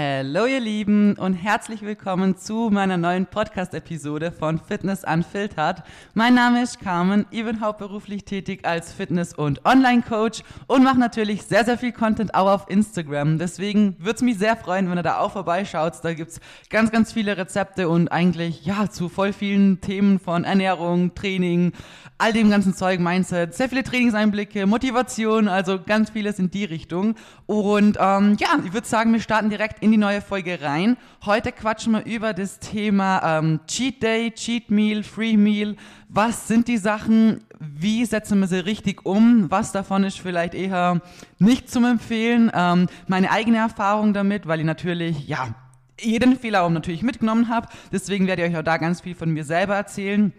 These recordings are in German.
Hallo ihr Lieben und herzlich willkommen zu meiner neuen Podcast-Episode von Fitness Unfiltered. Mein Name ist Carmen, ich bin hauptberuflich tätig als Fitness- und Online-Coach und mache natürlich sehr, sehr viel Content auch auf Instagram. Deswegen würde es mich sehr freuen, wenn ihr da auch vorbeischaut. Da gibt's ganz, ganz viele Rezepte und eigentlich ja zu voll vielen Themen von Ernährung, Training, all dem ganzen Zeug, Mindset, sehr viele Trainingseinblicke, Motivation, also ganz vieles in die Richtung. Und ähm, ja, ich würde sagen, wir starten direkt in die neue Folge rein. Heute quatschen wir über das Thema ähm, Cheat Day, Cheat Meal, Free Meal. Was sind die Sachen? Wie setzen wir sie richtig um? Was davon ist vielleicht eher nicht zum Empfehlen? Ähm, meine eigene Erfahrung damit, weil ich natürlich, ja, jeden Fehler auch natürlich mitgenommen habe. Deswegen werde ich euch auch da ganz viel von mir selber erzählen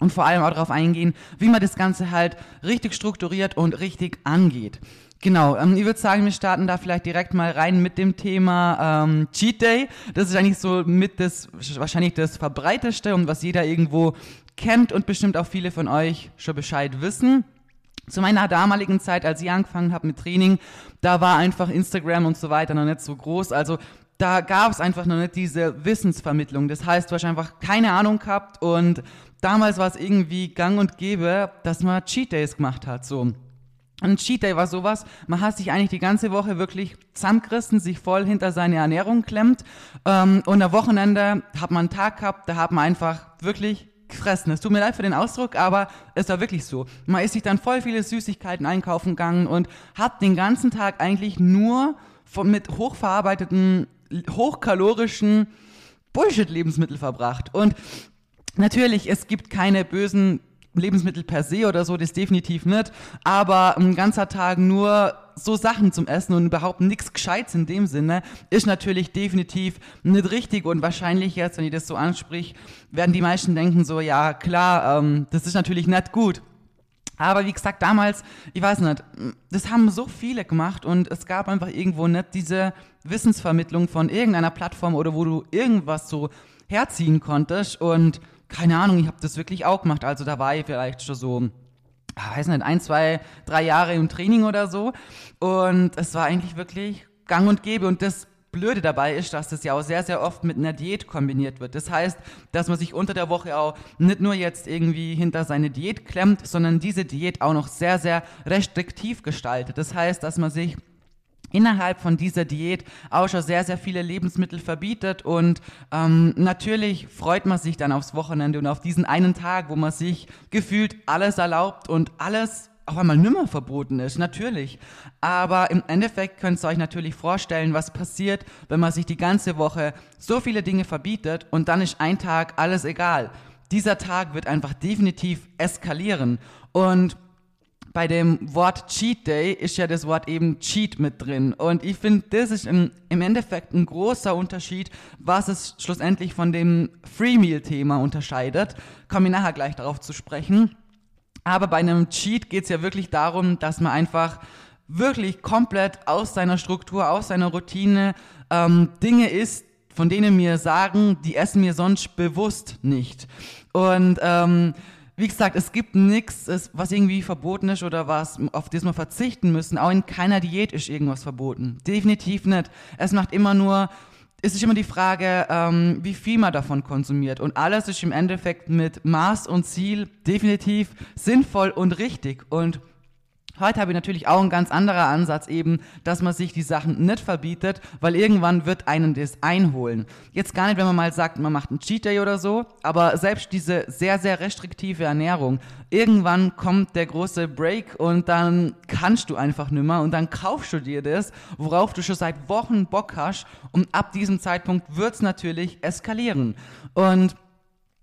und vor allem auch darauf eingehen, wie man das Ganze halt richtig strukturiert und richtig angeht. Genau, ähm, ich würde sagen, wir starten da vielleicht direkt mal rein mit dem Thema ähm, Cheat Day. Das ist eigentlich so mit das, wahrscheinlich das verbreiteste und was jeder irgendwo kennt und bestimmt auch viele von euch schon Bescheid wissen. Zu meiner damaligen Zeit, als ich angefangen habe mit Training, da war einfach Instagram und so weiter noch nicht so groß. Also da gab es einfach noch nicht diese Wissensvermittlung. Das heißt, du hast einfach keine Ahnung gehabt und damals war es irgendwie gang und gäbe, dass man Cheat Days gemacht hat. So. Ein Cheat Day war sowas, man hat sich eigentlich die ganze Woche wirklich zusammengerissen, sich voll hinter seine Ernährung klemmt. Ähm, und am Wochenende hat man einen Tag gehabt, da hat man einfach wirklich gefressen. Es tut mir leid für den Ausdruck, aber es war wirklich so. Man ist sich dann voll viele Süßigkeiten einkaufen gegangen und hat den ganzen Tag eigentlich nur von, mit hochverarbeiteten, hochkalorischen Bullshit-Lebensmittel verbracht. Und natürlich, es gibt keine bösen Lebensmittel per se oder so, das definitiv nicht. Aber ein ganzer Tag nur so Sachen zum Essen und überhaupt nichts Gescheites in dem Sinne, ist natürlich definitiv nicht richtig und wahrscheinlich jetzt, wenn ich das so ansprich, werden die meisten denken so, ja klar, ähm, das ist natürlich nicht gut. Aber wie gesagt, damals, ich weiß nicht, das haben so viele gemacht und es gab einfach irgendwo nicht diese Wissensvermittlung von irgendeiner Plattform oder wo du irgendwas so herziehen konntest und keine Ahnung, ich habe das wirklich auch gemacht. Also da war ich vielleicht schon so, ah, weiß nicht, ein, zwei, drei Jahre im Training oder so. Und es war eigentlich wirklich gang und gäbe. Und das Blöde dabei ist, dass das ja auch sehr, sehr oft mit einer Diät kombiniert wird. Das heißt, dass man sich unter der Woche auch nicht nur jetzt irgendwie hinter seine Diät klemmt, sondern diese Diät auch noch sehr, sehr restriktiv gestaltet. Das heißt, dass man sich innerhalb von dieser Diät auch schon sehr, sehr viele Lebensmittel verbietet und ähm, natürlich freut man sich dann aufs Wochenende und auf diesen einen Tag, wo man sich gefühlt alles erlaubt und alles auch einmal nimmer verboten ist, natürlich. Aber im Endeffekt könnt ihr euch natürlich vorstellen, was passiert, wenn man sich die ganze Woche so viele Dinge verbietet und dann ist ein Tag alles egal. Dieser Tag wird einfach definitiv eskalieren und bei dem Wort Cheat Day ist ja das Wort eben Cheat mit drin. Und ich finde, das ist im, im Endeffekt ein großer Unterschied, was es schlussendlich von dem Free Meal Thema unterscheidet. Komme ich nachher gleich darauf zu sprechen. Aber bei einem Cheat geht es ja wirklich darum, dass man einfach wirklich komplett aus seiner Struktur, aus seiner Routine ähm, Dinge isst, von denen mir sagen, die essen mir sonst bewusst nicht. Und ähm, wie gesagt, es gibt nichts, was irgendwie verboten ist oder was, auf das wir verzichten müssen. Auch in keiner Diät ist irgendwas verboten. Definitiv nicht. Es macht immer nur, es ist immer die Frage, ähm, wie viel man davon konsumiert. Und alles ist im Endeffekt mit Maß und Ziel definitiv sinnvoll und richtig. Und Heute habe ich natürlich auch einen ganz anderen Ansatz eben, dass man sich die Sachen nicht verbietet, weil irgendwann wird einen das einholen. Jetzt gar nicht, wenn man mal sagt, man macht einen Cheat Day oder so, aber selbst diese sehr, sehr restriktive Ernährung, irgendwann kommt der große Break und dann kannst du einfach nimmer und dann kaufst du dir das, worauf du schon seit Wochen Bock hast und ab diesem Zeitpunkt wird's natürlich eskalieren. Und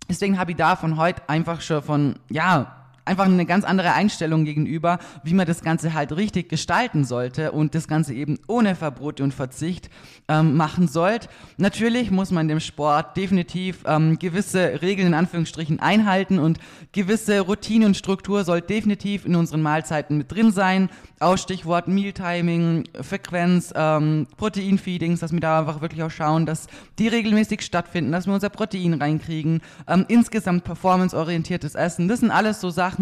deswegen habe ich da von heute einfach schon von, ja, einfach eine ganz andere Einstellung gegenüber, wie man das Ganze halt richtig gestalten sollte und das Ganze eben ohne Verbote und Verzicht ähm, machen sollte. Natürlich muss man dem Sport definitiv ähm, gewisse Regeln in Anführungsstrichen einhalten und gewisse Routine und Struktur soll definitiv in unseren Mahlzeiten mit drin sein. Auch Stichwort Mealtiming, Frequenz, ähm, Proteinfeedings, dass wir da einfach wirklich auch schauen, dass die regelmäßig stattfinden, dass wir unser Protein reinkriegen, ähm, insgesamt performanceorientiertes Essen. Das sind alles so Sachen,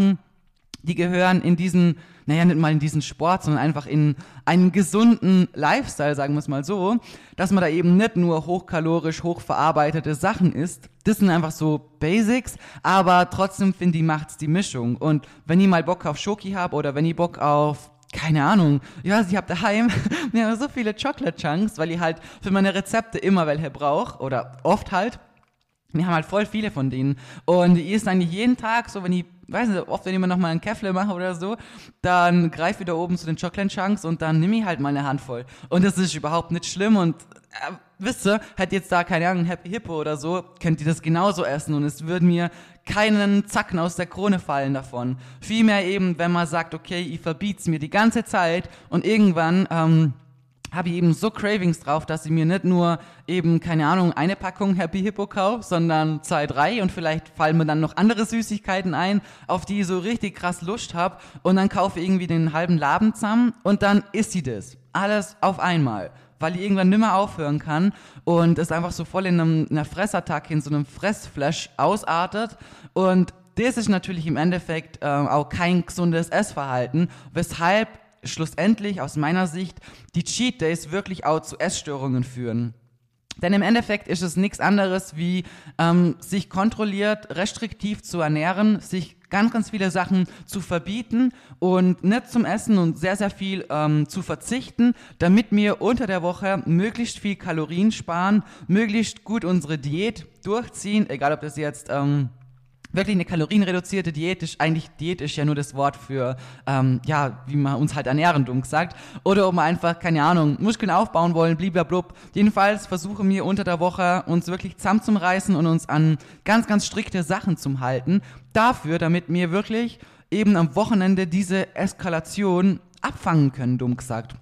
die gehören in diesen, naja, nicht mal in diesen Sport, sondern einfach in einen gesunden Lifestyle, sagen wir es mal so, dass man da eben nicht nur hochkalorisch, hochverarbeitete Sachen isst. Das sind einfach so Basics, aber trotzdem finde ich, macht's die Mischung. Und wenn ich mal Bock auf Schoki habe oder wenn ich Bock auf keine Ahnung, ich ich habe daheim mir so viele Chocolate Chunks, weil ich halt für meine Rezepte immer welche brauche oder oft halt. Wir haben halt voll viele von denen. Und ich esse eigentlich jeden Tag, so wenn ich, weiß nicht, oft wenn ich mir nochmal einen Käffle mache oder so, dann greife ich da oben zu den Chocolate Chunks und dann nehme ich halt mal eine Handvoll. Und das ist überhaupt nicht schlimm und äh, wisst ihr, hätte jetzt da, keine Ahnung, Happy Hippo oder so, könnt ihr das genauso essen und es würde mir keinen Zacken aus der Krone fallen davon. Vielmehr eben, wenn man sagt, okay, ich verbiet's mir die ganze Zeit und irgendwann, ähm, habe ich eben so Cravings drauf, dass ich mir nicht nur eben, keine Ahnung, eine Packung Happy Hippo kaufe, sondern zwei, drei und vielleicht fallen mir dann noch andere Süßigkeiten ein, auf die ich so richtig krass Lust habe und dann kaufe ich irgendwie den halben Laden zusammen und dann isst sie das. Alles auf einmal, weil ich irgendwann nimmer aufhören kann und es einfach so voll in, einem, in einer Fressattacke, in so einem Fressflash ausartet und das ist natürlich im Endeffekt äh, auch kein gesundes Essverhalten, weshalb schlussendlich aus meiner Sicht die Cheat Days wirklich auch zu Essstörungen führen. Denn im Endeffekt ist es nichts anderes wie ähm, sich kontrolliert, restriktiv zu ernähren, sich ganz, ganz viele Sachen zu verbieten und nicht zum Essen und sehr, sehr viel ähm, zu verzichten, damit wir unter der Woche möglichst viel Kalorien sparen, möglichst gut unsere Diät durchziehen, egal ob das jetzt... Ähm, wirklich eine kalorienreduzierte Diät ist, eigentlich Diät ist ja nur das Wort für, ähm, ja, wie man uns halt ernähren, dumm gesagt. Oder ob wir einfach, keine Ahnung, Muskeln aufbauen wollen, bliblablub. Jedenfalls versuchen wir unter der Woche uns wirklich zusammenzureißen und uns an ganz, ganz strikte Sachen zu halten. Dafür, damit wir wirklich eben am Wochenende diese Eskalation abfangen können, dumm gesagt.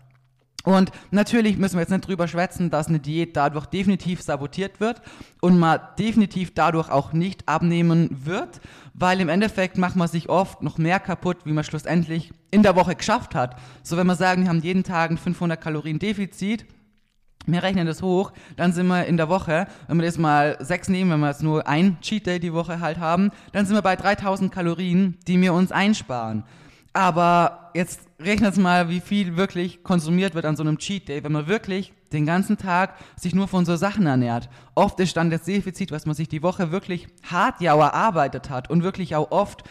Und natürlich müssen wir jetzt nicht drüber schwätzen, dass eine Diät dadurch definitiv sabotiert wird und man definitiv dadurch auch nicht abnehmen wird, weil im Endeffekt macht man sich oft noch mehr kaputt, wie man schlussendlich in der Woche geschafft hat. So wenn wir sagen, wir haben jeden Tag ein 500 Kalorien Defizit, wir rechnen das hoch, dann sind wir in der Woche, wenn wir das mal sechs nehmen, wenn wir jetzt nur ein Cheat Day die Woche halt haben, dann sind wir bei 3000 Kalorien, die wir uns einsparen. Aber jetzt rechnet mal, wie viel wirklich konsumiert wird an so einem Cheat Day, wenn man wirklich den ganzen Tag sich nur von so Sachen ernährt. Oft ist dann das Defizit, was man sich die Woche wirklich hart ja erarbeitet hat und wirklich auch oft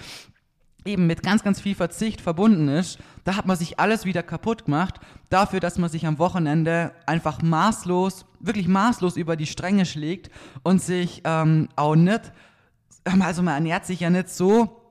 eben mit ganz, ganz viel Verzicht verbunden ist, da hat man sich alles wieder kaputt gemacht, dafür, dass man sich am Wochenende einfach maßlos, wirklich maßlos über die Stränge schlägt und sich ähm, auch nicht, also man ernährt sich ja nicht so,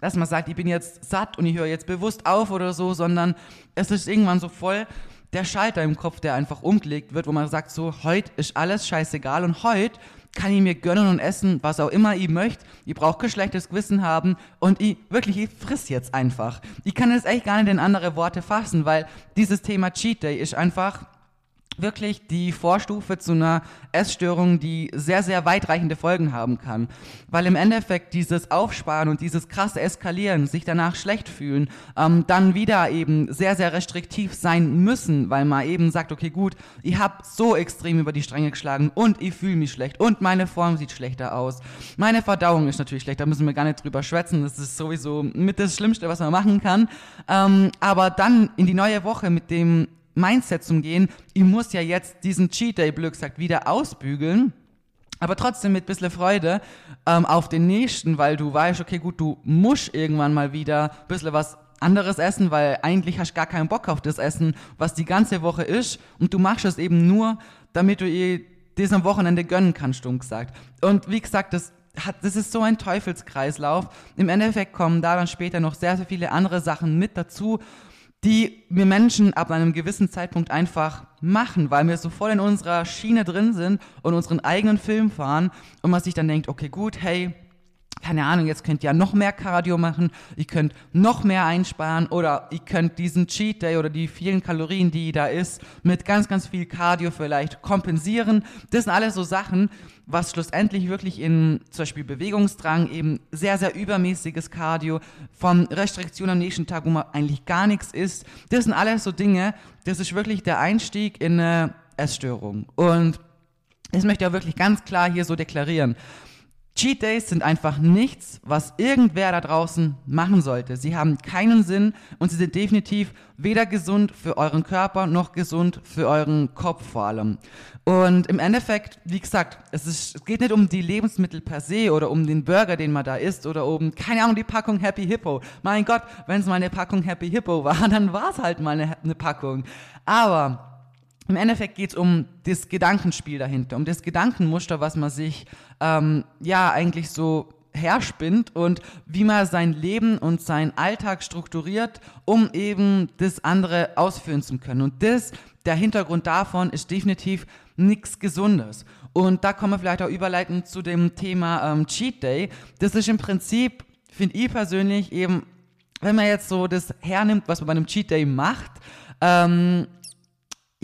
dass man sagt, ich bin jetzt satt und ich höre jetzt bewusst auf oder so, sondern es ist irgendwann so voll der Schalter im Kopf, der einfach umgelegt wird, wo man sagt, so, heute ist alles scheißegal und heute kann ich mir gönnen und essen, was auch immer ich möchte. Ich brauche kein schlechtes Gewissen haben und ich wirklich, ich friss jetzt einfach. Ich kann es echt gar nicht in andere Worte fassen, weil dieses Thema Cheat Day ist einfach wirklich die Vorstufe zu einer Essstörung, die sehr, sehr weitreichende Folgen haben kann. Weil im Endeffekt dieses Aufsparen und dieses krasse Eskalieren, sich danach schlecht fühlen, ähm, dann wieder eben sehr, sehr restriktiv sein müssen, weil man eben sagt, okay gut, ich habe so extrem über die Stränge geschlagen und ich fühle mich schlecht und meine Form sieht schlechter aus. Meine Verdauung ist natürlich schlecht, da müssen wir gar nicht drüber schwätzen, das ist sowieso mit das Schlimmste, was man machen kann. Ähm, aber dann in die neue Woche mit dem Mindset zum Gehen, ich muss ja jetzt diesen Cheat Day, blöd gesagt, wieder ausbügeln, aber trotzdem mit bisschen Freude ähm, auf den nächsten, weil du weißt, okay, gut, du musst irgendwann mal wieder ein bisschen was anderes essen, weil eigentlich hast du gar keinen Bock auf das Essen, was die ganze Woche ist und du machst es eben nur, damit du ihr das am Wochenende gönnen kannst, stumm gesagt. Und wie gesagt, das hat, das ist so ein Teufelskreislauf. Im Endeffekt kommen da dann später noch sehr, sehr viele andere Sachen mit dazu die wir Menschen ab einem gewissen Zeitpunkt einfach machen, weil wir so voll in unserer Schiene drin sind und unseren eigenen Film fahren und man sich dann denkt, okay, gut, hey, keine Ahnung, jetzt könnt ihr ja noch mehr Cardio machen, ihr könnt noch mehr einsparen oder ihr könnt diesen Cheat Day oder die vielen Kalorien, die da ist, mit ganz, ganz viel Cardio vielleicht kompensieren. Das sind alles so Sachen, was schlussendlich wirklich in zum Beispiel Bewegungsdrang eben sehr, sehr übermäßiges Cardio, von Restriktionen am nächsten Tag, wo man eigentlich gar nichts isst. Das sind alles so Dinge, das ist wirklich der Einstieg in eine Essstörung. Und das möchte ich auch wirklich ganz klar hier so deklarieren Cheat Days sind einfach nichts, was irgendwer da draußen machen sollte. Sie haben keinen Sinn und sie sind definitiv weder gesund für euren Körper noch gesund für euren Kopf vor allem. Und im Endeffekt, wie gesagt, es, ist, es geht nicht um die Lebensmittel per se oder um den Burger, den man da isst oder um, keine Ahnung, die Packung Happy Hippo. Mein Gott, wenn es mal eine Packung Happy Hippo war, dann war es halt mal eine, eine Packung. Aber im Endeffekt geht es um das Gedankenspiel dahinter, um das Gedankenmuster, was man sich ähm, ja eigentlich so herspinnt und wie man sein Leben und seinen Alltag strukturiert, um eben das andere ausführen zu können. Und das, der Hintergrund davon ist definitiv nichts Gesundes. Und da kommen wir vielleicht auch überleiten zu dem Thema ähm, Cheat Day. Das ist im Prinzip, finde ich persönlich eben, wenn man jetzt so das hernimmt, was man bei einem Cheat Day macht, ähm,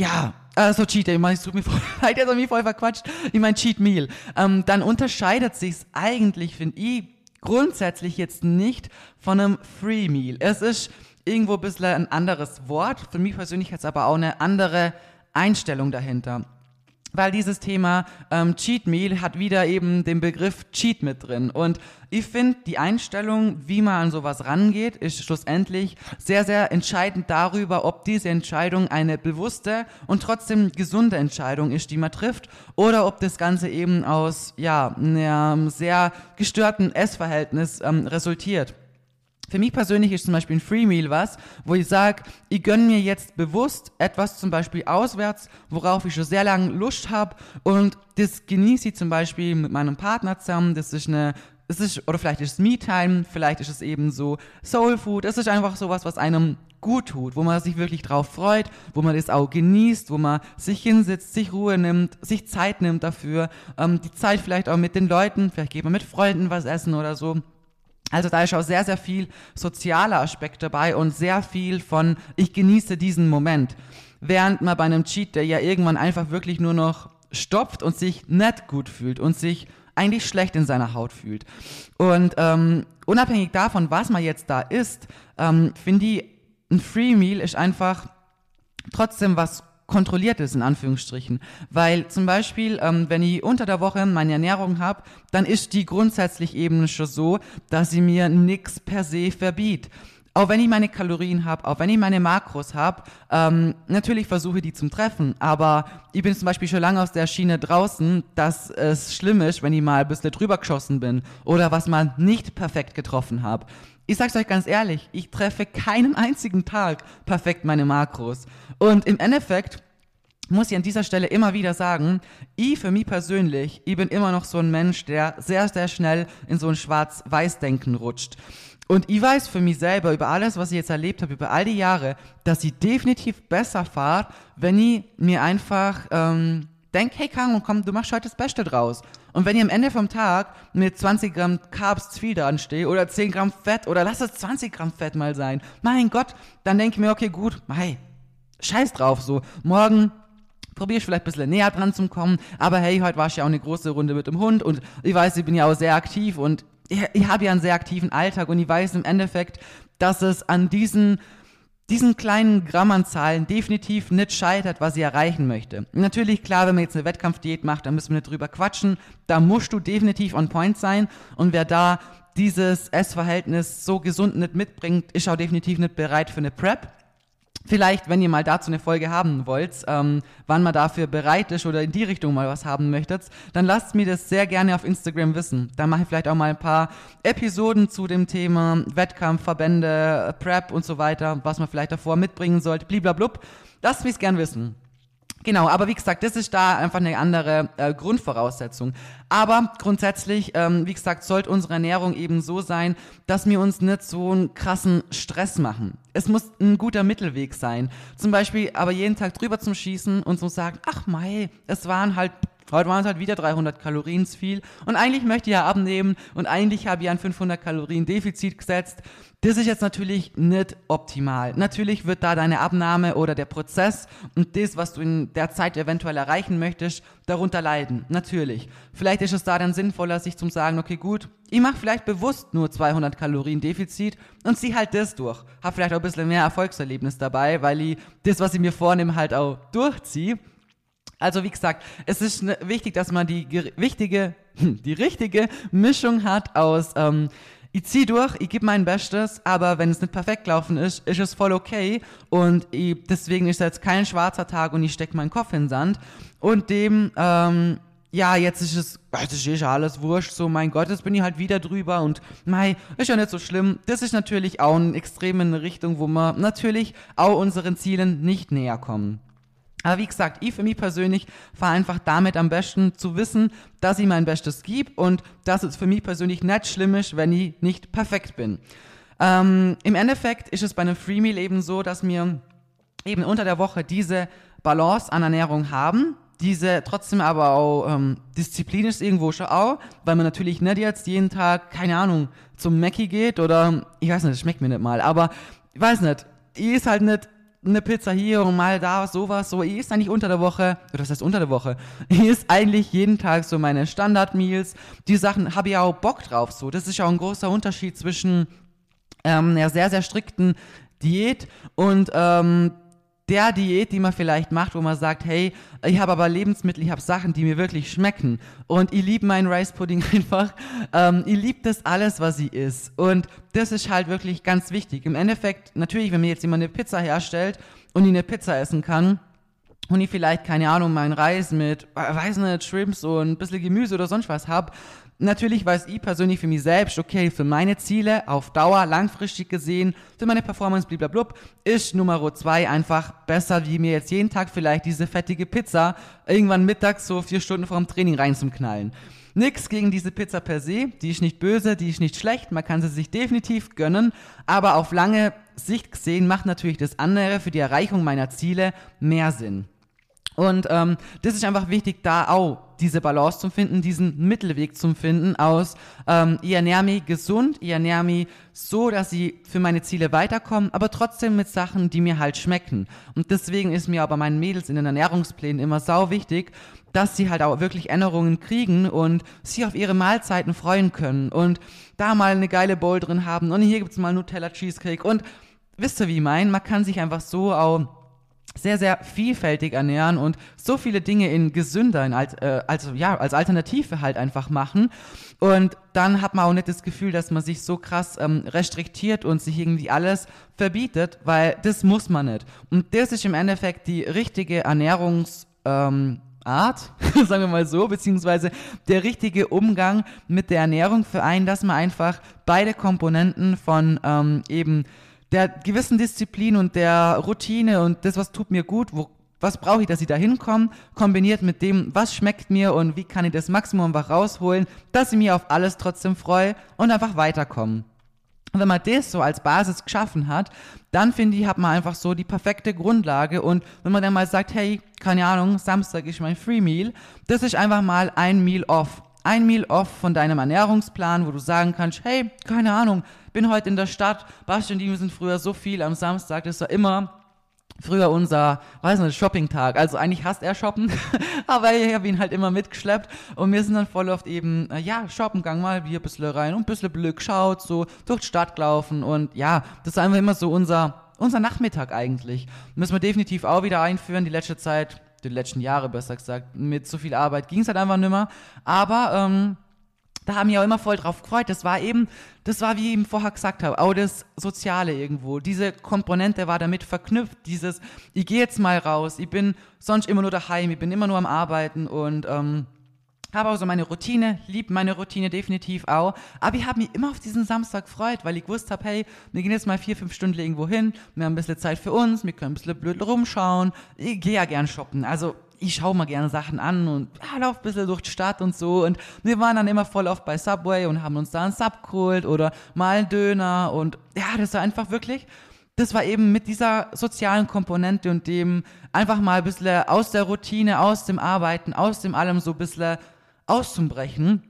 ja, also Cheat Day, ich tut mir voll leid, jetzt mich voll verquatscht. Ich meine Cheat Meal. Ähm, dann unterscheidet sich's eigentlich, finde ich, grundsätzlich jetzt nicht von einem Free Meal. Es ist irgendwo ein bisschen ein anderes Wort. Für mich persönlich jetzt aber auch eine andere Einstellung dahinter weil dieses Thema ähm, Cheat Meal hat wieder eben den Begriff Cheat mit drin. Und ich finde, die Einstellung, wie man an sowas rangeht, ist schlussendlich sehr, sehr entscheidend darüber, ob diese Entscheidung eine bewusste und trotzdem gesunde Entscheidung ist, die man trifft, oder ob das Ganze eben aus ja, einem sehr gestörten Essverhältnis ähm, resultiert. Für mich persönlich ist zum Beispiel ein Free Meal was, wo ich sage, ich gönne mir jetzt bewusst etwas zum Beispiel auswärts, worauf ich schon sehr lange Lust habe und das genieße ich zum Beispiel mit meinem Partner zusammen. Das ist eine es ist, oder vielleicht ist es Me-Time, vielleicht ist es eben so Soul Food. Es ist einfach sowas, was einem gut tut, wo man sich wirklich drauf freut, wo man das auch genießt, wo man sich hinsetzt, sich Ruhe nimmt, sich Zeit nimmt dafür, ähm, die Zeit vielleicht auch mit den Leuten, vielleicht geht man mit Freunden was essen oder so. Also da ist auch sehr, sehr viel sozialer Aspekt dabei und sehr viel von, ich genieße diesen Moment. Während man bei einem Cheat, der ja irgendwann einfach wirklich nur noch stopft und sich nicht gut fühlt und sich eigentlich schlecht in seiner Haut fühlt. Und ähm, unabhängig davon, was man jetzt da isst, ähm, finde ich, ein Free Meal ist einfach trotzdem was kontrolliert ist, in Anführungsstrichen. Weil zum Beispiel, ähm, wenn ich unter der Woche meine Ernährung habe, dann ist die grundsätzlich eben schon so, dass sie mir nichts per se verbietet. Auch wenn ich meine Kalorien habe, auch wenn ich meine Makros habe, ähm, natürlich versuche die zum Treffen, aber ich bin zum Beispiel schon lange aus der Schiene draußen, dass es schlimm ist, wenn ich mal ein bisschen drüber geschossen bin oder was mal nicht perfekt getroffen habe. Ich sag's euch ganz ehrlich, ich treffe keinen einzigen Tag perfekt meine Makros. Und im Endeffekt muss ich an dieser Stelle immer wieder sagen, ich für mich persönlich, ich bin immer noch so ein Mensch, der sehr, sehr schnell in so ein Schwarz-Weiß-Denken rutscht. Und ich weiß für mich selber über alles, was ich jetzt erlebt habe, über all die Jahre, dass ich definitiv besser fahre, wenn ich mir einfach ähm, denke, hey Kang, komm, du machst heute das Beste draus. Und wenn ich am Ende vom Tag mit 20 Gramm Carbs zu viel dran oder 10 Gramm Fett oder lass es 20 Gramm Fett mal sein, mein Gott, dann denke ich mir, okay, gut, hey, scheiß drauf, so, morgen probiere ich vielleicht ein bisschen näher dran zu kommen, aber hey, heute war ich ja auch eine große Runde mit dem Hund und ich weiß, ich bin ja auch sehr aktiv und ich, ich habe ja einen sehr aktiven Alltag und ich weiß im Endeffekt, dass es an diesen diesen kleinen Grammanzahlen definitiv nicht scheitert, was sie erreichen möchte. Natürlich, klar, wenn man jetzt eine Wettkampfdiät macht, dann müssen wir nicht drüber quatschen. Da musst du definitiv on point sein. Und wer da dieses Essverhältnis so gesund nicht mitbringt, ist auch definitiv nicht bereit für eine Prep. Vielleicht, wenn ihr mal dazu eine Folge haben wollt, ähm, wann man dafür bereit ist oder in die Richtung mal was haben möchtet, dann lasst mir das sehr gerne auf Instagram wissen. Da mache ich vielleicht auch mal ein paar Episoden zu dem Thema Wettkampf, Verbände, Prep und so weiter, was man vielleicht davor mitbringen sollte, bliblablub. Lasst mich es gern wissen. Genau, aber wie gesagt, das ist da einfach eine andere äh, Grundvoraussetzung. Aber grundsätzlich, ähm, wie gesagt, sollte unsere Ernährung eben so sein, dass wir uns nicht so einen krassen Stress machen. Es muss ein guter Mittelweg sein. Zum Beispiel aber jeden Tag drüber zum Schießen und so sagen, ach mei, es waren halt Heute waren es halt wieder 300 Kalorien zu viel. Und eigentlich möchte ich ja abnehmen und eigentlich habe ich ein 500 Kalorien Defizit gesetzt. Das ist jetzt natürlich nicht optimal. Natürlich wird da deine Abnahme oder der Prozess und das, was du in der Zeit eventuell erreichen möchtest, darunter leiden. Natürlich. Vielleicht ist es da dann sinnvoller, sich zu sagen, okay, gut, ich mache vielleicht bewusst nur 200 Kalorien Defizit und zieh halt das durch. Hab vielleicht auch ein bisschen mehr Erfolgserlebnis dabei, weil ich das, was ich mir vornehme, halt auch durchziehe. Also wie gesagt, es ist ne, wichtig, dass man die wichtige die richtige Mischung hat aus, ähm, ich zieh durch, ich gebe mein Bestes, aber wenn es nicht perfekt gelaufen ist, ist es voll okay und ich, deswegen ist jetzt kein schwarzer Tag und ich stecke meinen Kopf in den Sand und dem, ähm, ja, jetzt ist es, das ist ja alles wurscht, so mein Gott, jetzt bin ich halt wieder drüber und mei, ist ja nicht so schlimm. Das ist natürlich auch ein Extrem in eine Richtung, wo wir natürlich auch unseren Zielen nicht näher kommen. Aber wie gesagt, ich für mich persönlich fahre einfach damit am besten zu wissen, dass ich mein Bestes gebe und dass es für mich persönlich nicht schlimm ist, wenn ich nicht perfekt bin. Ähm, Im Endeffekt ist es bei einem Free Meal eben so, dass wir eben unter der Woche diese Balance an Ernährung haben, diese trotzdem aber auch ähm, Disziplin ist irgendwo schon auch, weil man natürlich nicht jetzt jeden Tag, keine Ahnung, zum Mackie geht oder, ich weiß nicht, das schmeckt mir nicht mal, aber ich weiß nicht, ich ist halt nicht eine Pizza hier und mal da, sowas, so. Ich ist eigentlich unter der Woche, oder was heißt unter der Woche? Ich ist eigentlich jeden Tag so meine Standard-Meals. Die Sachen habe ich auch Bock drauf, so. Das ist ja auch ein großer Unterschied zwischen ähm, einer sehr, sehr strikten Diät und ähm, der Diät, die man vielleicht macht, wo man sagt, hey, ich habe aber Lebensmittel, ich habe Sachen, die mir wirklich schmecken. Und ich liebe meinen Rice Pudding einfach. Ähm, ich liebe das alles, was sie ist. Und das ist halt wirklich ganz wichtig. Im Endeffekt, natürlich, wenn mir jetzt jemand eine Pizza herstellt und ich eine Pizza essen kann, und ich vielleicht, keine Ahnung, meinen Reis mit, weiß nicht, Shrimps und ein bisschen Gemüse oder sonst was habe, Natürlich weiß ich persönlich für mich selbst, okay, für meine Ziele auf Dauer, langfristig gesehen, für meine Performance, blablabla, ist Nummer zwei einfach besser, wie mir jetzt jeden Tag vielleicht diese fettige Pizza irgendwann mittags so vier Stunden vor dem Training reinzuknallen. Nix gegen diese Pizza per se, die ist nicht böse, die ist nicht schlecht, man kann sie sich definitiv gönnen, aber auf lange Sicht gesehen macht natürlich das andere für die Erreichung meiner Ziele mehr Sinn. Und ähm, das ist einfach wichtig, da auch diese Balance zu finden, diesen Mittelweg zu finden aus, ähm, ich ernähre mich gesund, ich ernähre mich so, dass ich für meine Ziele weiterkomme, aber trotzdem mit Sachen, die mir halt schmecken. Und deswegen ist mir aber meinen Mädels in den Ernährungsplänen immer sau wichtig, dass sie halt auch wirklich Änderungen kriegen und sich auf ihre Mahlzeiten freuen können und da mal eine geile Bowl drin haben und hier gibt's mal Nutella Cheesecake und wisst ihr, wie ich mein? Man kann sich einfach so auch sehr, sehr vielfältig ernähren und so viele Dinge in gesünder, in als, äh, also ja, als Alternative halt einfach machen. Und dann hat man auch nicht das Gefühl, dass man sich so krass ähm, restriktiert und sich irgendwie alles verbietet, weil das muss man nicht. Und das ist im Endeffekt die richtige Ernährungs- ähm, Art, sagen wir mal so, beziehungsweise der richtige Umgang mit der Ernährung für einen, dass man einfach beide Komponenten von ähm, eben der gewissen Disziplin und der Routine und das, was tut mir gut, wo, was brauche ich, dass ich da hinkomme, kombiniert mit dem, was schmeckt mir und wie kann ich das Maximum einfach rausholen, dass ich mir auf alles trotzdem freue und einfach weiterkomme. Und wenn man das so als Basis geschaffen hat, dann finde ich, hat man einfach so die perfekte Grundlage. Und wenn man dann mal sagt, hey, keine Ahnung, Samstag ist mein Free Meal, das ist einfach mal ein Meal off. Ein Meal off von deinem Ernährungsplan, wo du sagen kannst, hey, keine Ahnung, bin heute in der Stadt, Basti und die sind früher so viel am Samstag, das war immer früher unser, weiß nicht, Shopping-Tag. Also eigentlich hasst er shoppen, aber ich habe ihn halt immer mitgeschleppt. Und wir sind dann voll oft eben, äh, ja, shoppen gegangen, mal hier ein bisschen rein und ein bisschen Glück geschaut, so durch die Stadt gelaufen. Und ja, das ist einfach immer so unser, unser Nachmittag eigentlich. Müssen wir definitiv auch wieder einführen, die letzte Zeit, die letzten Jahre besser gesagt, mit so viel Arbeit ging es halt einfach nimmer, aber ähm, da haben wir auch immer voll drauf gefreut. Das war eben, das war, wie ich eben vorher gesagt habe, auch das Soziale irgendwo. Diese Komponente war damit verknüpft. Dieses, ich gehe jetzt mal raus, ich bin sonst immer nur daheim, ich bin immer nur am Arbeiten und ähm, habe auch so meine Routine, lieb meine Routine definitiv auch. Aber ich habe mich immer auf diesen Samstag gefreut, weil ich gewusst habe, hey, wir gehen jetzt mal vier, fünf Stunden irgendwo hin, wir haben ein bisschen Zeit für uns, wir können ein bisschen blöd rumschauen. Ich gehe ja gern shoppen. Also ich schaue mal gerne Sachen an und ja, lauf ein bisschen durch die Stadt und so. Und wir waren dann immer voll oft bei Subway und haben uns da einen Sub geholt oder mal einen Döner. Und ja, das war einfach wirklich, das war eben mit dieser sozialen Komponente und dem einfach mal ein bisschen aus der Routine, aus dem Arbeiten, aus dem allem so ein bisschen auszubrechen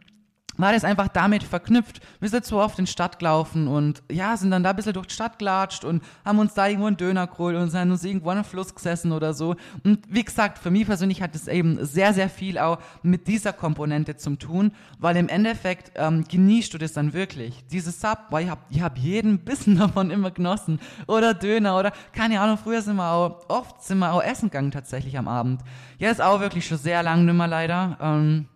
war das einfach damit verknüpft. Wir sind so oft in die Stadt gelaufen und ja, sind dann da ein bisschen durch die Stadt gelatscht und haben uns da irgendwo einen Döner geholt und sind uns irgendwo an einem Fluss gesessen oder so. Und wie gesagt, für mich persönlich hat es eben sehr, sehr viel auch mit dieser Komponente zu tun, weil im Endeffekt ähm, genießt du das dann wirklich. Dieses Sub, weil ich habe ich hab jeden Bissen davon immer genossen. Oder Döner oder keine Ahnung, früher sind wir auch, oft sind wir auch essen gegangen tatsächlich am Abend. Ja, ist auch wirklich schon sehr lang nimmer leider. Ähm,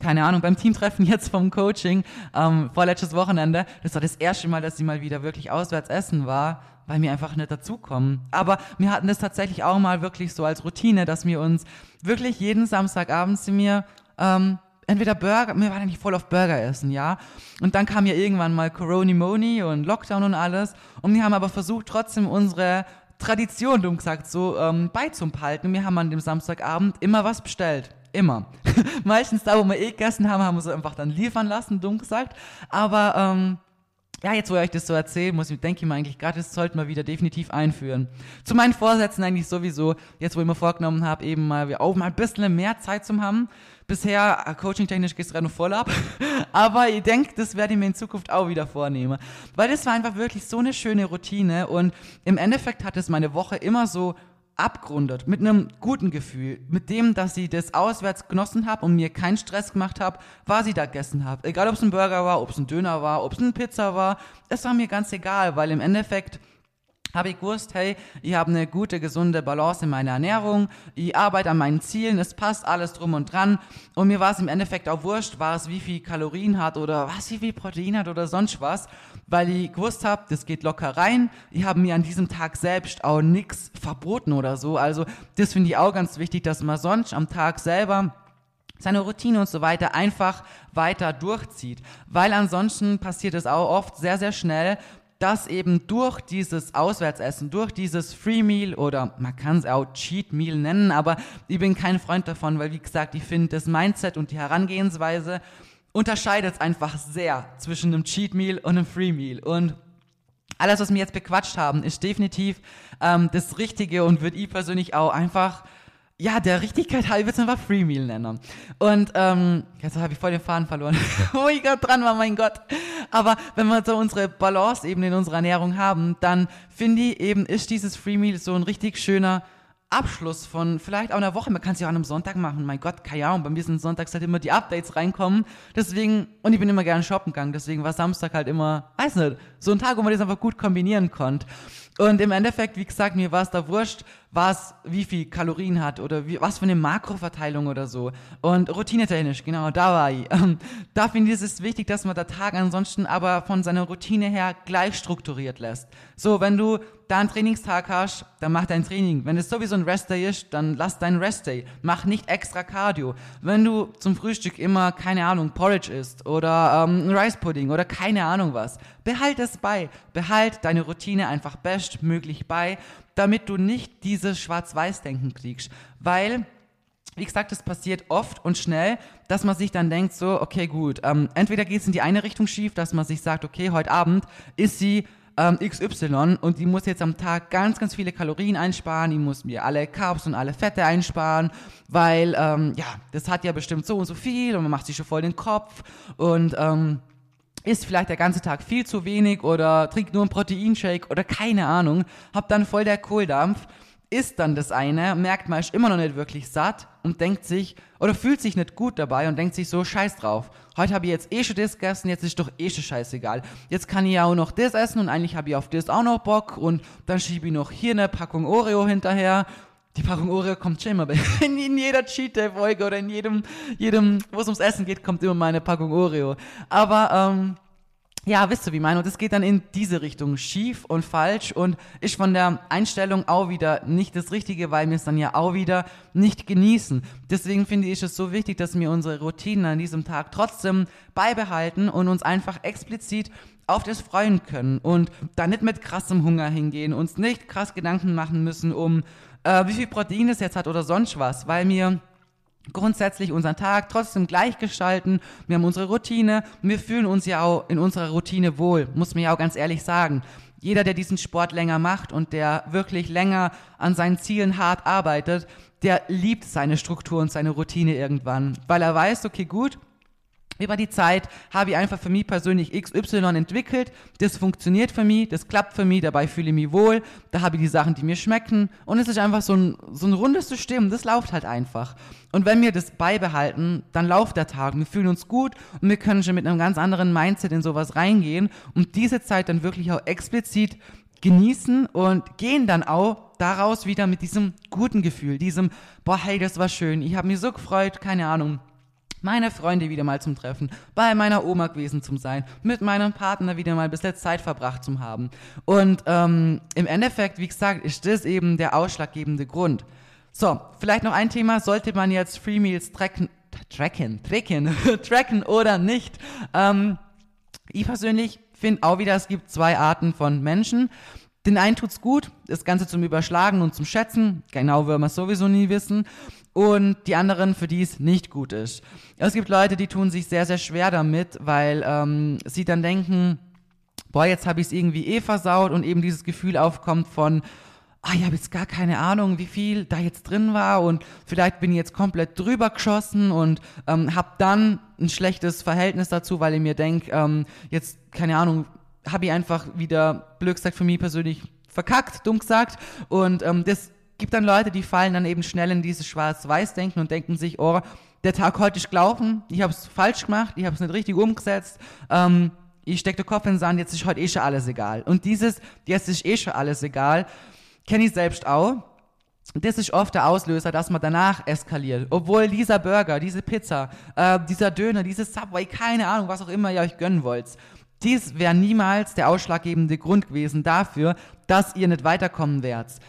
keine Ahnung, beim Teamtreffen jetzt vom Coaching, ähm, vorletztes Wochenende, das war das erste Mal, dass sie mal wieder wirklich auswärts essen war, weil wir einfach nicht dazukommen. Aber wir hatten das tatsächlich auch mal wirklich so als Routine, dass wir uns wirklich jeden Samstagabend zu mir ähm, entweder Burger, wir waren eigentlich voll auf Burger essen, ja. Und dann kam ja irgendwann mal Corona-Moni und Lockdown und alles. Und wir haben aber versucht, trotzdem unsere Tradition, dumm gesagt, so ähm, beizubehalten. Wir haben an dem Samstagabend immer was bestellt. Immer. Meistens da, wo wir eh gegessen haben, haben wir es einfach dann liefern lassen, dumm gesagt. Aber ähm, ja, jetzt wo ich euch das so erzähle, muss ich, denke ich mir eigentlich gerade, das sollten wir wieder definitiv einführen. Zu meinen Vorsätzen eigentlich sowieso, jetzt wo ich mir vorgenommen habe, eben mal, auch mal ein bisschen mehr Zeit zu haben. Bisher, äh, coaching-technisch geht es gerade noch voll ab, aber ich denke, das werde ich mir in Zukunft auch wieder vornehmen. Weil das war einfach wirklich so eine schöne Routine und im Endeffekt hat es meine Woche immer so abgerundet, mit einem guten Gefühl, mit dem, dass ich das auswärts genossen habe und mir keinen Stress gemacht habe, was ich da gegessen habe. Egal, ob es ein Burger war, ob es ein Döner war, ob es eine Pizza war, es war mir ganz egal, weil im Endeffekt habe ich gewusst, hey, ich habe eine gute, gesunde Balance in meiner Ernährung, ich arbeite an meinen Zielen, es passt alles drum und dran und mir war es im Endeffekt auch wurscht, war es wie viel Kalorien hat oder was, wie viel Protein hat oder sonst was, weil ich gewusst habe, das geht locker rein, ich habe mir an diesem Tag selbst auch nichts verboten oder so, also das finde ich auch ganz wichtig, dass man sonst am Tag selber seine Routine und so weiter einfach weiter durchzieht. Weil ansonsten passiert es auch oft sehr, sehr schnell, dass eben durch dieses Auswärtsessen, durch dieses Free Meal oder man kann es auch Cheat Meal nennen, aber ich bin kein Freund davon, weil wie gesagt, ich finde das Mindset und die Herangehensweise unterscheidet es einfach sehr zwischen einem Cheat Meal und einem Free Meal und alles, was wir jetzt bequatscht haben, ist definitiv ähm, das Richtige und würde ich persönlich auch einfach ja, der Richtigkeit halber einfach Free Meal nennen. Und ähm, jetzt habe ich voll den Faden verloren, wo ich gerade dran war, mein Gott. Aber wenn wir so unsere Balance eben in unserer Ernährung haben, dann finde ich eben, ist dieses Free Meal so ein richtig schöner Abschluss von vielleicht auch einer Woche. Man kann es ja auch an einem Sonntag machen. Mein Gott, keine Ahnung, bei mir sind sonntags halt immer die Updates reinkommen. Deswegen, und ich bin immer gerne shoppen gegangen, deswegen war Samstag halt immer, weiß nicht, so ein Tag, wo man das einfach gut kombinieren konnte. Und im Endeffekt, wie gesagt, mir war es da wurscht, was, wie viel Kalorien hat oder wie, was für eine Makroverteilung oder so. Und routinetechnisch, genau, da war ich. Da finde ich, es wichtig, dass man der Tag ansonsten aber von seiner Routine her gleich strukturiert lässt. So, wenn du da einen Trainingstag hast, dann mach dein Training. Wenn es sowieso ein Restday ist, dann lass deinen Restday. Mach nicht extra Cardio. Wenn du zum Frühstück immer, keine Ahnung, Porridge isst oder ähm, Rice Pudding oder keine Ahnung was, behalt es bei. Behalt deine Routine einfach bestmöglich bei damit du nicht dieses Schwarz-Weiß-Denken kriegst. Weil, wie gesagt, es passiert oft und schnell, dass man sich dann denkt, so, okay, gut, ähm, entweder geht es in die eine Richtung schief, dass man sich sagt, okay, heute Abend ist sie ähm, XY und die muss jetzt am Tag ganz, ganz viele Kalorien einsparen, die muss mir alle Carbs und alle Fette einsparen, weil, ähm, ja, das hat ja bestimmt so und so viel und man macht sich schon voll den Kopf und, ähm, isst vielleicht der ganze Tag viel zu wenig oder trinkt nur einen Proteinshake oder keine Ahnung, habt dann voll der Kohldampf, isst dann das eine, merkt man, ist immer noch nicht wirklich satt und denkt sich oder fühlt sich nicht gut dabei und denkt sich so, scheiß drauf. Heute habe ich jetzt eh schon das gegessen, jetzt ist doch eh schon scheißegal. Jetzt kann ich ja auch noch das essen und eigentlich habe ich auf das auch noch Bock und dann schiebe ich noch hier eine Packung Oreo hinterher die Packung Oreo kommt schon immer bei, in, in jeder Cheat Day Folge oder in jedem, jedem, wo es ums Essen geht, kommt immer meine Packung Oreo. Aber, ähm, ja, wisst ihr, wie ich meine? Und es geht dann in diese Richtung schief und falsch und ist von der Einstellung auch wieder nicht das Richtige, weil wir es dann ja auch wieder nicht genießen. Deswegen finde ich es so wichtig, dass wir unsere Routinen an diesem Tag trotzdem beibehalten und uns einfach explizit auf das freuen können und da nicht mit krassem Hunger hingehen, uns nicht krass Gedanken machen müssen um äh, wie viel Protein es jetzt hat oder sonst was, weil wir grundsätzlich unseren Tag trotzdem gleich gestalten. Wir haben unsere Routine wir fühlen uns ja auch in unserer Routine wohl, muss man ja auch ganz ehrlich sagen. Jeder, der diesen Sport länger macht und der wirklich länger an seinen Zielen hart arbeitet, der liebt seine Struktur und seine Routine irgendwann, weil er weiß, okay, gut, über die Zeit habe ich einfach für mich persönlich XY entwickelt. Das funktioniert für mich, das klappt für mich, dabei fühle ich mich wohl. Da habe ich die Sachen, die mir schmecken. Und es ist einfach so ein, so ein rundes System. Das läuft halt einfach. Und wenn wir das beibehalten, dann läuft der Tag. Wir fühlen uns gut und wir können schon mit einem ganz anderen Mindset in sowas reingehen und diese Zeit dann wirklich auch explizit genießen und gehen dann auch daraus wieder mit diesem guten Gefühl, diesem, boah, hey, das war schön, ich habe mich so gefreut, keine Ahnung meine Freunde wieder mal zum Treffen, bei meiner Oma gewesen zum Sein, mit meinem Partner wieder mal ein bisschen Zeit verbracht zu haben. Und ähm, im Endeffekt, wie gesagt, ist das eben der ausschlaggebende Grund. So, vielleicht noch ein Thema, sollte man jetzt Free Meals tracken, tracken, tracken, tracken oder nicht? Ähm, ich persönlich finde auch wieder, es gibt zwei Arten von Menschen. Den einen tut's gut, das Ganze zum Überschlagen und zum Schätzen, genau will man sowieso nie wissen und die anderen, für die es nicht gut ist. Es gibt Leute, die tun sich sehr, sehr schwer damit, weil ähm, sie dann denken, boah, jetzt habe ich es irgendwie eh versaut und eben dieses Gefühl aufkommt von, ah, ich habe jetzt gar keine Ahnung, wie viel da jetzt drin war und vielleicht bin ich jetzt komplett drüber geschossen und ähm, habe dann ein schlechtes Verhältnis dazu, weil ich mir denke, ähm, jetzt, keine Ahnung, habe ich einfach wieder, blöd gesagt, für mich persönlich verkackt, dumm gesagt und ähm, das gibt dann Leute, die fallen dann eben schnell in dieses Schwarz-Weiß-Denken und denken sich, oh, der Tag heute ist gelaufen, ich habe es falsch gemacht, ich habe es nicht richtig umgesetzt, ähm, ich stecke den Kopf in den Sand, jetzt ist heute eh schon alles egal. Und dieses, jetzt ist eh schon alles egal, kenne ich selbst auch. Das ist oft der Auslöser, dass man danach eskaliert. Obwohl dieser Burger, diese Pizza, äh, dieser Döner, dieses Subway, keine Ahnung, was auch immer ihr euch gönnen wollt, dies wäre niemals der ausschlaggebende Grund gewesen dafür, dass ihr nicht weiterkommen werdet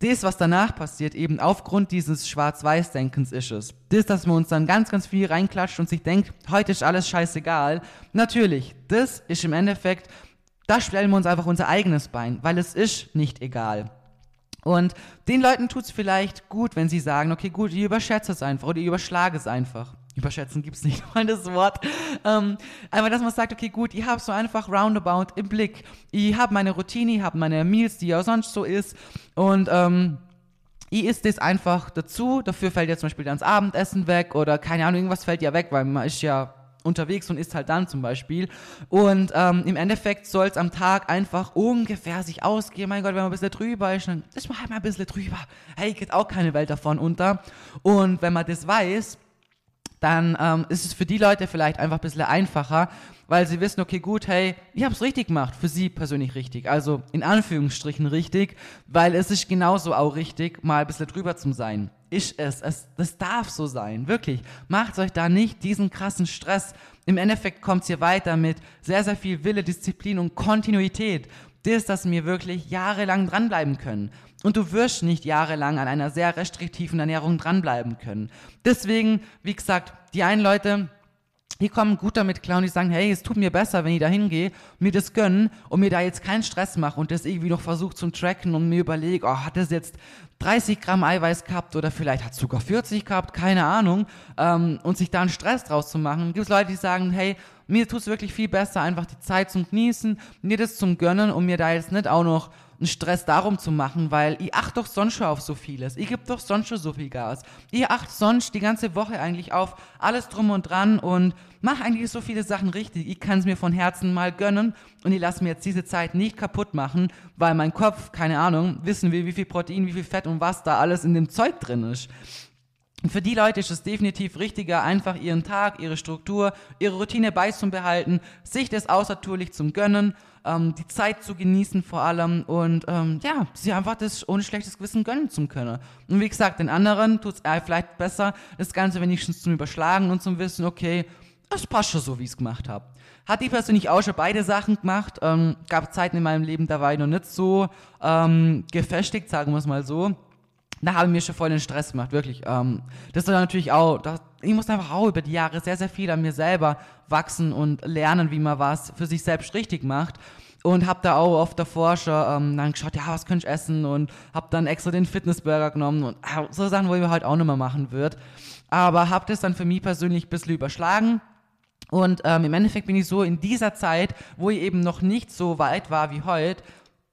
das, was danach passiert, eben aufgrund dieses Schwarz-Weiß-Denkens ist es. Das, dass man uns dann ganz, ganz viel reinklatscht und sich denkt, heute ist alles scheißegal. Natürlich, das ist im Endeffekt, da stellen wir uns einfach unser eigenes Bein, weil es ist nicht egal. Und den Leuten tut es vielleicht gut, wenn sie sagen, okay, gut, ich überschätze es einfach oder ich überschlage es einfach überschätzen gibt es nicht mal das Wort. Ähm, aber dass man sagt, okay, gut, ich habe so einfach roundabout im Blick. Ich habe meine Routine, ich habe meine Meals, die ja sonst so ist. Und ähm, ich isst das einfach dazu. Dafür fällt ja zum Beispiel dann das Abendessen weg oder keine Ahnung, irgendwas fällt ja weg, weil man ist ja unterwegs und isst halt dann zum Beispiel. Und ähm, im Endeffekt soll es am Tag einfach ungefähr sich ausgehen. Mein Gott, wenn man ein bisschen drüber ist, dann ist man halt mal ein bisschen drüber. Hey, geht auch keine Welt davon unter. Und wenn man das weiß, dann ähm, ist es für die Leute vielleicht einfach ein bisschen einfacher, weil sie wissen, okay, gut, hey, ich habe es richtig gemacht, für sie persönlich richtig. Also in Anführungsstrichen richtig, weil es ist genauso auch richtig, mal ein bisschen drüber zu sein. Ist es, es das darf so sein, wirklich. Macht euch da nicht diesen krassen Stress. Im Endeffekt kommt es hier weiter mit sehr, sehr viel Wille, Disziplin und Kontinuität. Das, dass wir wirklich jahrelang dranbleiben können. Und du wirst nicht jahrelang an einer sehr restriktiven Ernährung dranbleiben können. Deswegen, wie gesagt, die einen Leute, die kommen gut damit klar und die sagen, hey, es tut mir besser, wenn ich da hingehe, mir das gönnen und mir da jetzt keinen Stress mache und das irgendwie noch versucht zum Tracken und mir überlege, oh, hat das jetzt 30 Gramm Eiweiß gehabt oder vielleicht hat es sogar 40 gehabt, keine Ahnung, ähm, und sich da einen Stress draus zu machen. Gibt es Leute, die sagen, hey, mir tut es wirklich viel besser, einfach die Zeit zum Genießen, mir das zum Gönnen und mir da jetzt nicht auch noch einen Stress darum zu machen, weil ich achte doch sonst schon auf so vieles. Ich gebe doch sonst schon so viel Gas. Ich achte sonst die ganze Woche eigentlich auf alles drum und dran und mache eigentlich so viele Sachen richtig. Ich kann es mir von Herzen mal gönnen und ich lasse mir jetzt diese Zeit nicht kaputt machen, weil mein Kopf, keine Ahnung, wissen will, wie viel Protein, wie viel Fett und was da alles in dem Zeug drin ist. Und für die Leute ist es definitiv richtiger, einfach ihren Tag, ihre Struktur, ihre Routine beizubehalten, sich das außertourlich zum gönnen ähm, die Zeit zu genießen vor allem und ähm, ja, sie einfach das ohne schlechtes Gewissen gönnen zu können. Und wie gesagt, den anderen tut es äh, vielleicht besser, das Ganze wenigstens zum Überschlagen und zum Wissen, okay, das passt schon so, wie ich es gemacht habe. Hat die persönlich auch schon beide Sachen gemacht. Ähm, gab Zeiten in meinem Leben, da war ich noch nicht so ähm, gefestigt, sagen wir es mal so. Da habe ich mir schon voll den Stress gemacht, wirklich. Ähm, das ist natürlich auch, das, ich musste einfach auch über die Jahre sehr, sehr viel an mir selber wachsen und lernen, wie man was für sich selbst richtig macht. Und habe da auch oft davor schon ähm, dann geschaut, ja, was könnte ich essen? Und habe dann extra den Fitnessburger genommen und äh, so Sachen, wo ich halt auch nicht mehr machen würde. Aber habe das dann für mich persönlich ein bisschen überschlagen. Und ähm, im Endeffekt bin ich so in dieser Zeit, wo ich eben noch nicht so weit war wie heute,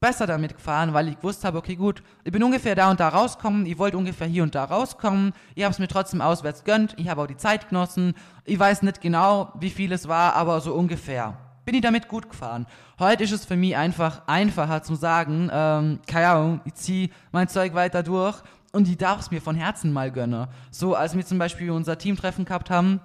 besser damit gefahren, weil ich gewusst habe, okay, gut, ich bin ungefähr da und da rauskommen, ich wollte ungefähr hier und da rauskommen, ich habe es mir trotzdem auswärts gönnt, ich habe auch die Zeit genossen, ich weiß nicht genau, wie viel es war, aber so ungefähr. Bin ich damit gut gefahren. Heute ist es für mich einfach einfacher zu sagen, ähm, keine Ahnung, ich ziehe mein Zeug weiter durch und ich darf es mir von Herzen mal gönnen. So, als wir zum Beispiel unser Teamtreffen gehabt haben,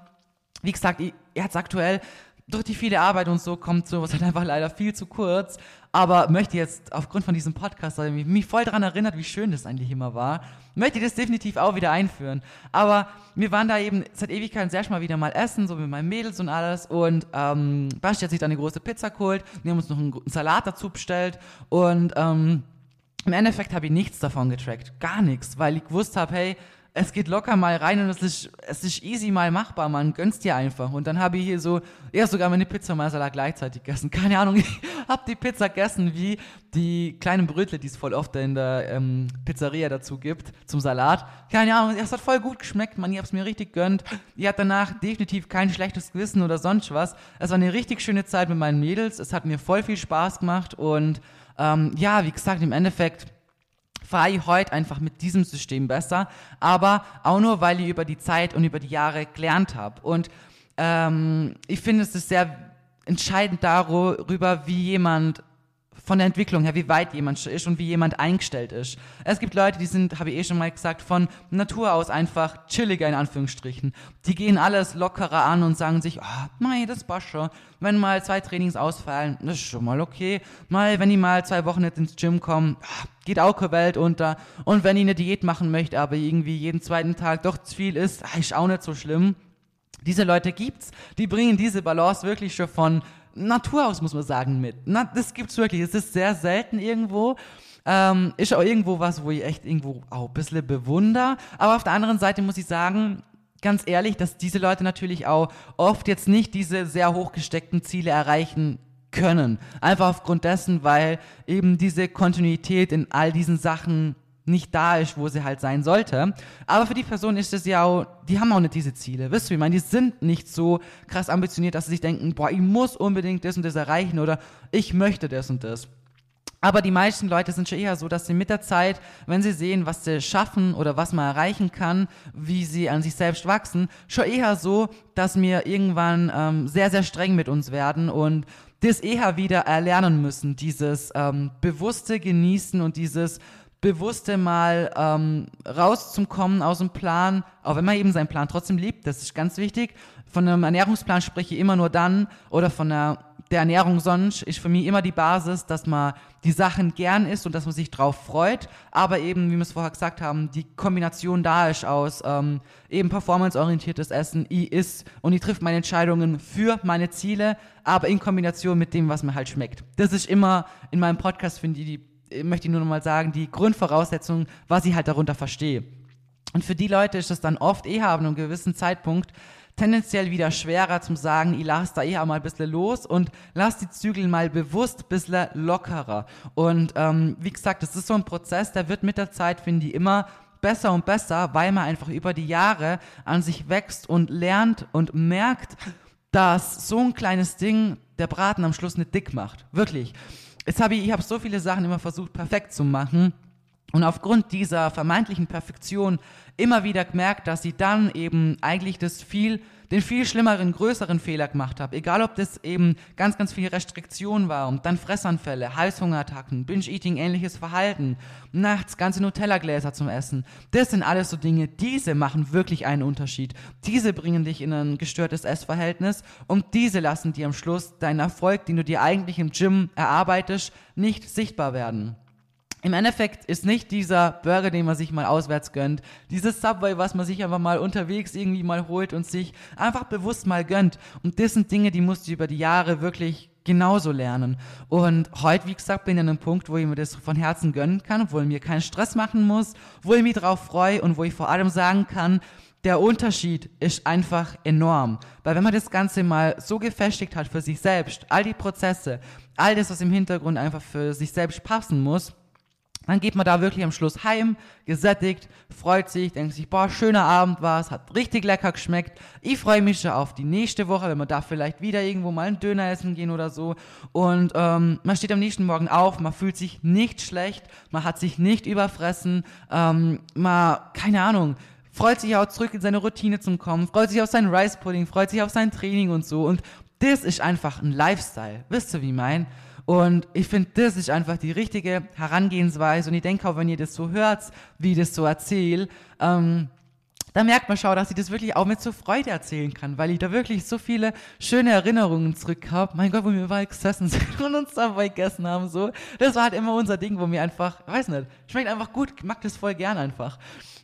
wie gesagt, ich, jetzt aktuell durch die viele Arbeit und so kommt sowas halt einfach leider viel zu kurz. Aber möchte jetzt aufgrund von diesem Podcast, weil mich, voll daran erinnert, wie schön das eigentlich immer war, möchte ich das definitiv auch wieder einführen. Aber wir waren da eben seit Ewigkeiten sehr mal wieder mal essen, so mit meinen Mädels und alles. Und ähm, Basti hat sich dann eine große Pizza geholt. Wir haben uns noch einen, einen Salat dazu bestellt. Und ähm, im Endeffekt habe ich nichts davon getrackt. Gar nichts, weil ich gewusst habe, hey, es geht locker mal rein und es ist, es ist easy mal machbar, man gönnst dir einfach. Und dann habe ich hier so, ja sogar meine Pizza und Salat gleichzeitig gegessen. Keine Ahnung, ich habe die Pizza gegessen wie die kleinen Brötle, die es voll oft in der ähm, Pizzeria dazu gibt, zum Salat. Keine Ahnung, es hat voll gut geschmeckt, man, ich habe es mir richtig gönnt. Ich hatte danach definitiv kein schlechtes Gewissen oder sonst was. Es war eine richtig schöne Zeit mit meinen Mädels, es hat mir voll viel Spaß gemacht und ähm, ja, wie gesagt, im Endeffekt fahre heute einfach mit diesem System besser, aber auch nur, weil ich über die Zeit und über die Jahre gelernt habe. Und ähm, ich finde, es ist sehr entscheidend darüber, wie jemand von der Entwicklung her, wie weit jemand ist und wie jemand eingestellt ist. Es gibt Leute, die sind, habe ich eh schon mal gesagt, von Natur aus einfach chilliger in Anführungsstrichen. Die gehen alles lockerer an und sagen sich, oh, mei, das passt schon. Wenn mal zwei Trainings ausfallen, das ist schon mal okay. Mal, wenn die mal zwei Wochen nicht ins Gym kommen, oh, geht auch keine Welt unter. Und wenn ich eine Diät machen möchte, aber irgendwie jeden zweiten Tag doch zu viel ist, ah, ist auch nicht so schlimm. Diese Leute gibt's, die bringen diese Balance wirklich schon von Natur aus, muss man sagen, mit. Na, das gibt's wirklich. Es ist sehr selten irgendwo. Ähm, ist auch irgendwo was, wo ich echt irgendwo auch ein bisschen bewunder. Aber auf der anderen Seite muss ich sagen, ganz ehrlich, dass diese Leute natürlich auch oft jetzt nicht diese sehr hochgesteckten Ziele erreichen können. Einfach aufgrund dessen, weil eben diese Kontinuität in all diesen Sachen nicht da ist, wo sie halt sein sollte. Aber für die Person ist es ja auch, die haben auch nicht diese Ziele. Wisst ihr, ich meine, die sind nicht so krass ambitioniert, dass sie sich denken, boah, ich muss unbedingt das und das erreichen oder ich möchte das und das. Aber die meisten Leute sind schon eher so, dass sie mit der Zeit, wenn sie sehen, was sie schaffen oder was man erreichen kann, wie sie an sich selbst wachsen, schon eher so, dass wir irgendwann ähm, sehr, sehr streng mit uns werden und das eher wieder erlernen müssen, dieses ähm, bewusste Genießen und dieses bewusste mal ähm, rauszukommen aus dem Plan, auch wenn man eben seinen Plan trotzdem liebt, das ist ganz wichtig. Von einem Ernährungsplan spreche ich immer nur dann oder von der, der Ernährung sonst ist für mich immer die Basis, dass man die Sachen gern isst und dass man sich drauf freut, aber eben, wie wir es vorher gesagt haben, die Kombination da ist aus ähm, eben performanceorientiertes Essen, ich isst und ich trifft meine Entscheidungen für meine Ziele, aber in Kombination mit dem, was mir halt schmeckt. Das ist immer in meinem Podcast, finde ich, die möchte ich nur noch mal sagen, die Grundvoraussetzungen, was ich halt darunter verstehe. Und für die Leute ist es dann oft eher ab einem gewissen Zeitpunkt tendenziell wieder schwerer zum sagen, ich lasse da eher mal ein bisschen los und lass die Zügel mal bewusst ein bisschen lockerer. Und ähm, wie gesagt, das ist so ein Prozess, der wird mit der Zeit, finde ich, immer besser und besser, weil man einfach über die Jahre an sich wächst und lernt und merkt, dass so ein kleines Ding der Braten am Schluss nicht dick macht. Wirklich. Jetzt habe ich, ich habe so viele Sachen immer versucht, perfekt zu machen. Und aufgrund dieser vermeintlichen Perfektion immer wieder gemerkt, dass sie dann eben eigentlich das viel, den viel schlimmeren, größeren Fehler gemacht habe. Egal, ob das eben ganz, ganz viel Restriktion war und dann Fressanfälle, Heißhungerattacken, Binge-Eating, ähnliches Verhalten, nachts ganze Nutella-Gläser zum Essen. Das sind alles so Dinge, diese machen wirklich einen Unterschied. Diese bringen dich in ein gestörtes Essverhältnis und diese lassen dir am Schluss deinen Erfolg, den du dir eigentlich im Gym erarbeitest, nicht sichtbar werden. Im Endeffekt ist nicht dieser Burger, den man sich mal auswärts gönnt, dieses Subway, was man sich einfach mal unterwegs irgendwie mal holt und sich einfach bewusst mal gönnt. Und das sind Dinge, die musst du über die Jahre wirklich genauso lernen. Und heute, wie gesagt, bin ich an einem Punkt, wo ich mir das von Herzen gönnen kann, wo ich mir keinen Stress machen muss, wo ich mich drauf freue und wo ich vor allem sagen kann, der Unterschied ist einfach enorm. Weil wenn man das Ganze mal so gefestigt hat für sich selbst, all die Prozesse, all das, was im Hintergrund einfach für sich selbst passen muss, dann geht man da wirklich am Schluss heim, gesättigt, freut sich, denkt sich, boah, schöner Abend war es, hat richtig lecker geschmeckt. Ich freue mich schon auf die nächste Woche, wenn wir da vielleicht wieder irgendwo mal einen Döner essen gehen oder so. Und ähm, man steht am nächsten Morgen auf, man fühlt sich nicht schlecht, man hat sich nicht überfressen, ähm, man, keine Ahnung, freut sich auch zurück in seine Routine zum Kommen, freut sich auf seinen Rice Pudding, freut sich auf sein Training und so. Und das ist einfach ein Lifestyle. Wisst ihr, wie mein? Und ich finde, das ist einfach die richtige Herangehensweise. Und ich denke auch, wenn ihr das so hört, wie ich das so erzähle, ähm, da merkt man schon, dass ich das wirklich auch mit so Freude erzählen kann, weil ich da wirklich so viele schöne Erinnerungen zurück habe. Mein Gott, wo wir überall gesessen sind und uns dabei gegessen haben, so. Das war halt immer unser Ding, wo mir einfach, weiß nicht, schmeckt einfach gut, mag das voll gern einfach.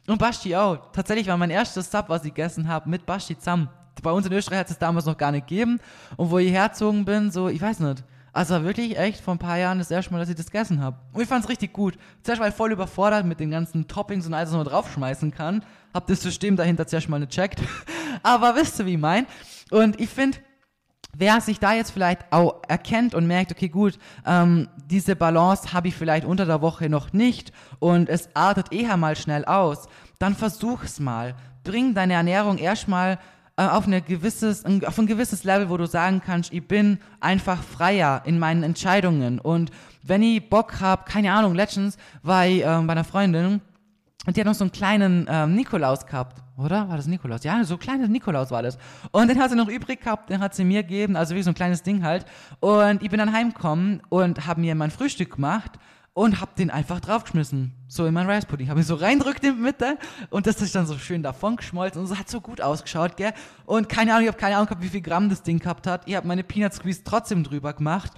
Und Basti auch. Tatsächlich war mein erstes Sub, was ich gegessen habe, mit Basti zusammen. Bei uns in Österreich hat es damals noch gar nicht gegeben. Und wo ich herzogen bin, so, ich weiß nicht, also wirklich echt vor ein paar Jahren das erste Mal, dass ich das gegessen habe. Und ich fand es richtig gut. Zuerst war ich voll überfordert mit den ganzen Toppings und alles, was man draufschmeißen kann. Hab das System dahinter zuerst mal nicht checkt. Aber wisst ihr, wie ich mein? Und ich finde, wer sich da jetzt vielleicht auch erkennt und merkt, okay, gut, ähm, diese Balance habe ich vielleicht unter der Woche noch nicht und es artet eher mal schnell aus, dann versuch's mal. Bring deine Ernährung erstmal auf, eine gewisses, auf ein gewisses Level, wo du sagen kannst, ich bin einfach freier in meinen Entscheidungen. Und wenn ich Bock habe, keine Ahnung, letztens war ich äh, bei einer Freundin und die hat noch so einen kleinen ähm, Nikolaus gehabt, oder? War das Nikolaus? Ja, so ein kleines Nikolaus war das. Und den hat sie noch übrig gehabt, den hat sie mir gegeben, also wie so ein kleines Ding halt. Und ich bin dann heimgekommen und habe mir mein Frühstück gemacht und hab den einfach draufgeschmissen. So in mein Rice Pudding. Hab ihn so reindrückt in die Mitte und das ist dann so schön davon geschmolzen und es hat so gut ausgeschaut, gell? Und keine Ahnung, ich habe keine Ahnung gehabt, wie viel Gramm das Ding gehabt hat. Ich habe meine Peanut Squeeze trotzdem drüber gemacht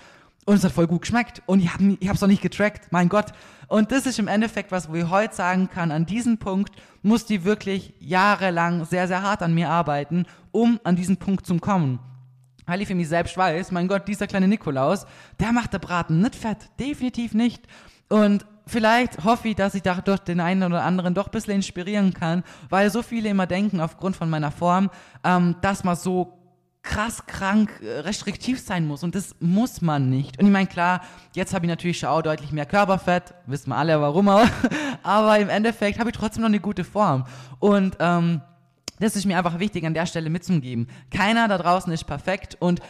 und es hat voll gut geschmeckt und ich habe ich hab's noch nicht getrackt, mein Gott. Und das ist im Endeffekt was, wo ich heute sagen kann, an diesem Punkt muss die wirklich jahrelang sehr, sehr hart an mir arbeiten, um an diesen Punkt zu kommen weil ich für mich selbst weiß, mein Gott, dieser kleine Nikolaus, der macht der Braten nicht fett, definitiv nicht. Und vielleicht hoffe ich, dass ich dadurch den einen oder anderen doch ein bisschen inspirieren kann, weil so viele immer denken, aufgrund von meiner Form, ähm, dass man so krass krank äh, restriktiv sein muss und das muss man nicht. Und ich meine, klar, jetzt habe ich natürlich schon auch deutlich mehr Körperfett, wissen wir alle warum auch, aber im Endeffekt habe ich trotzdem noch eine gute Form. Und ähm, das ist mir einfach wichtig an der Stelle mitzugeben. Keiner da draußen ist perfekt und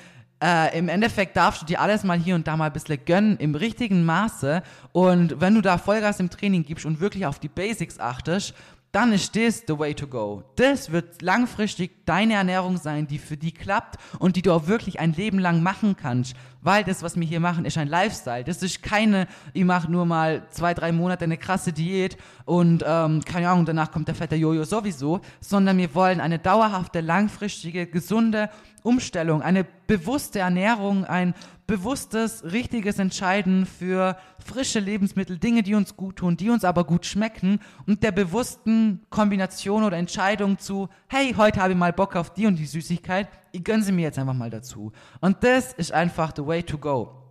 äh, im Endeffekt darfst du dir alles mal hier und da mal ein bisschen gönnen, im richtigen Maße. Und wenn du da Vollgas im Training gibst und wirklich auf die Basics achtest, dann ist das the way to go. Das wird langfristig deine Ernährung sein, die für die klappt und die du auch wirklich ein Leben lang machen kannst. Weil das, was wir hier machen, ist ein Lifestyle. Das ist keine, ich mache nur mal zwei, drei Monate eine krasse Diät und ähm, keine Ahnung, danach kommt der fette Jojo sowieso, sondern wir wollen eine dauerhafte, langfristige, gesunde Umstellung, eine bewusste Ernährung, ein bewusstes, richtiges Entscheiden für frische Lebensmittel, Dinge, die uns gut tun, die uns aber gut schmecken und der bewussten Kombination oder Entscheidung zu, hey, heute habe ich mal Bock auf die und die Süßigkeit, ich gönne sie mir jetzt einfach mal dazu. Und das ist einfach the way to go.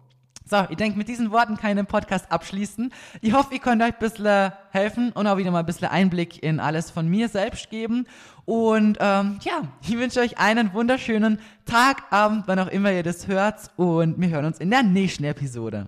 So, ich denke, mit diesen Worten kann ich den Podcast abschließen. Ich hoffe, ich konnte euch ein bisschen helfen und auch wieder mal ein bisschen Einblick in alles von mir selbst geben. Und ähm, ja, ich wünsche euch einen wunderschönen Tag, Abend, wann auch immer ihr das hört. Und wir hören uns in der nächsten Episode.